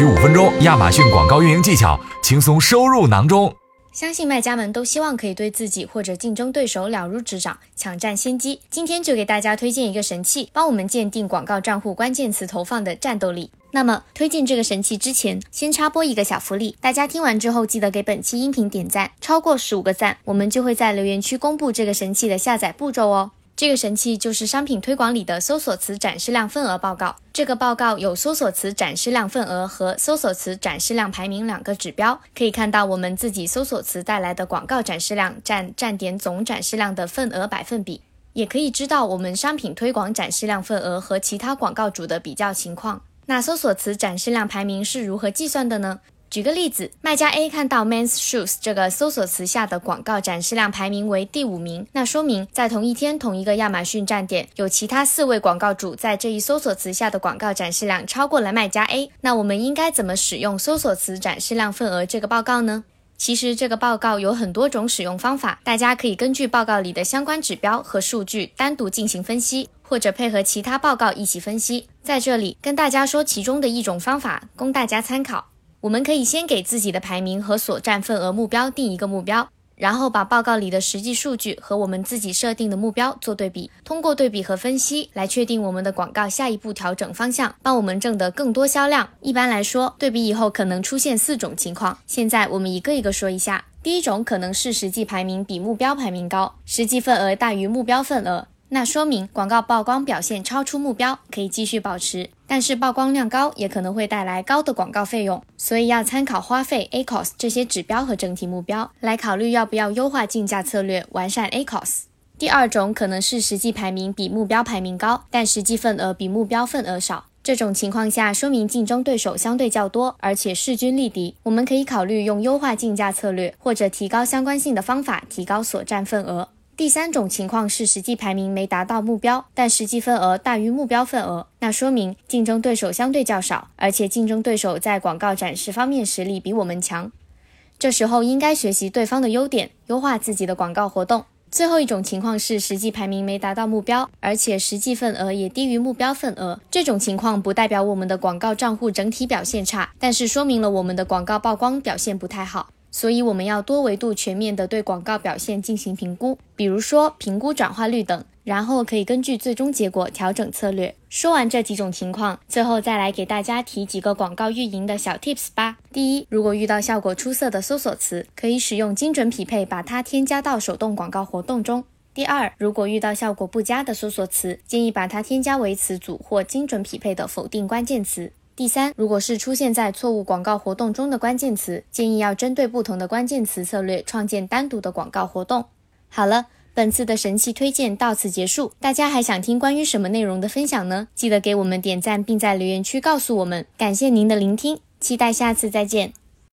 需五分钟，亚马逊广告运营技巧轻松收入囊中。相信卖家们都希望可以对自己或者竞争对手了如指掌，抢占先机。今天就给大家推荐一个神器，帮我们鉴定广告账户关键词投放的战斗力。那么推荐这个神器之前，先插播一个小福利，大家听完之后记得给本期音频点赞，超过十五个赞，我们就会在留言区公布这个神器的下载步骤哦。这个神器就是商品推广里的搜索词展示量份额报告。这个报告有搜索词展示量份额和搜索词展示量排名两个指标，可以看到我们自己搜索词带来的广告展示量占站点总展示量的份额百分比，也可以知道我们商品推广展示量份额和其他广告主的比较情况。那搜索词展示量排名是如何计算的呢？举个例子，卖家 A 看到 men's shoes 这个搜索词下的广告展示量排名为第五名，那说明在同一天同一个亚马逊站点，有其他四位广告主在这一搜索词下的广告展示量超过了卖家 A。那我们应该怎么使用搜索词展示量份额这个报告呢？其实这个报告有很多种使用方法，大家可以根据报告里的相关指标和数据单独进行分析，或者配合其他报告一起分析。在这里跟大家说其中的一种方法，供大家参考。我们可以先给自己的排名和所占份额目标定一个目标，然后把报告里的实际数据和我们自己设定的目标做对比，通过对比和分析来确定我们的广告下一步调整方向，帮我们挣得更多销量。一般来说，对比以后可能出现四种情况，现在我们一个一个说一下。第一种可能是实际排名比目标排名高，实际份额大于目标份额。那说明广告曝光表现超出目标，可以继续保持。但是曝光量高也可能会带来高的广告费用，所以要参考花费 ACOS 这些指标和整体目标来考虑要不要优化竞价策略，完善 ACOS。第二种可能是实际排名比目标排名高，但实际份额比目标份额少。这种情况下说明竞争对手相对较多，而且势均力敌。我们可以考虑用优化竞价策略或者提高相关性的方法，提高所占份额。第三种情况是实际排名没达到目标，但实际份额大于目标份额，那说明竞争对手相对较少，而且竞争对手在广告展示方面实力比我们强。这时候应该学习对方的优点，优化自己的广告活动。最后一种情况是实际排名没达到目标，而且实际份额也低于目标份额。这种情况不代表我们的广告账户整体表现差，但是说明了我们的广告曝光表现不太好。所以我们要多维度、全面的对广告表现进行评估，比如说评估转化率等，然后可以根据最终结果调整策略。说完这几种情况，最后再来给大家提几个广告运营的小 tips 吧。第一，如果遇到效果出色的搜索词，可以使用精准匹配，把它添加到手动广告活动中。第二，如果遇到效果不佳的搜索词，建议把它添加为词组或精准匹配的否定关键词。第三，如果是出现在错误广告活动中的关键词，建议要针对不同的关键词策略创建单独的广告活动。好了，本次的神器推荐到此结束。大家还想听关于什么内容的分享呢？记得给我们点赞，并在留言区告诉我们。感谢您的聆听，期待下次再见。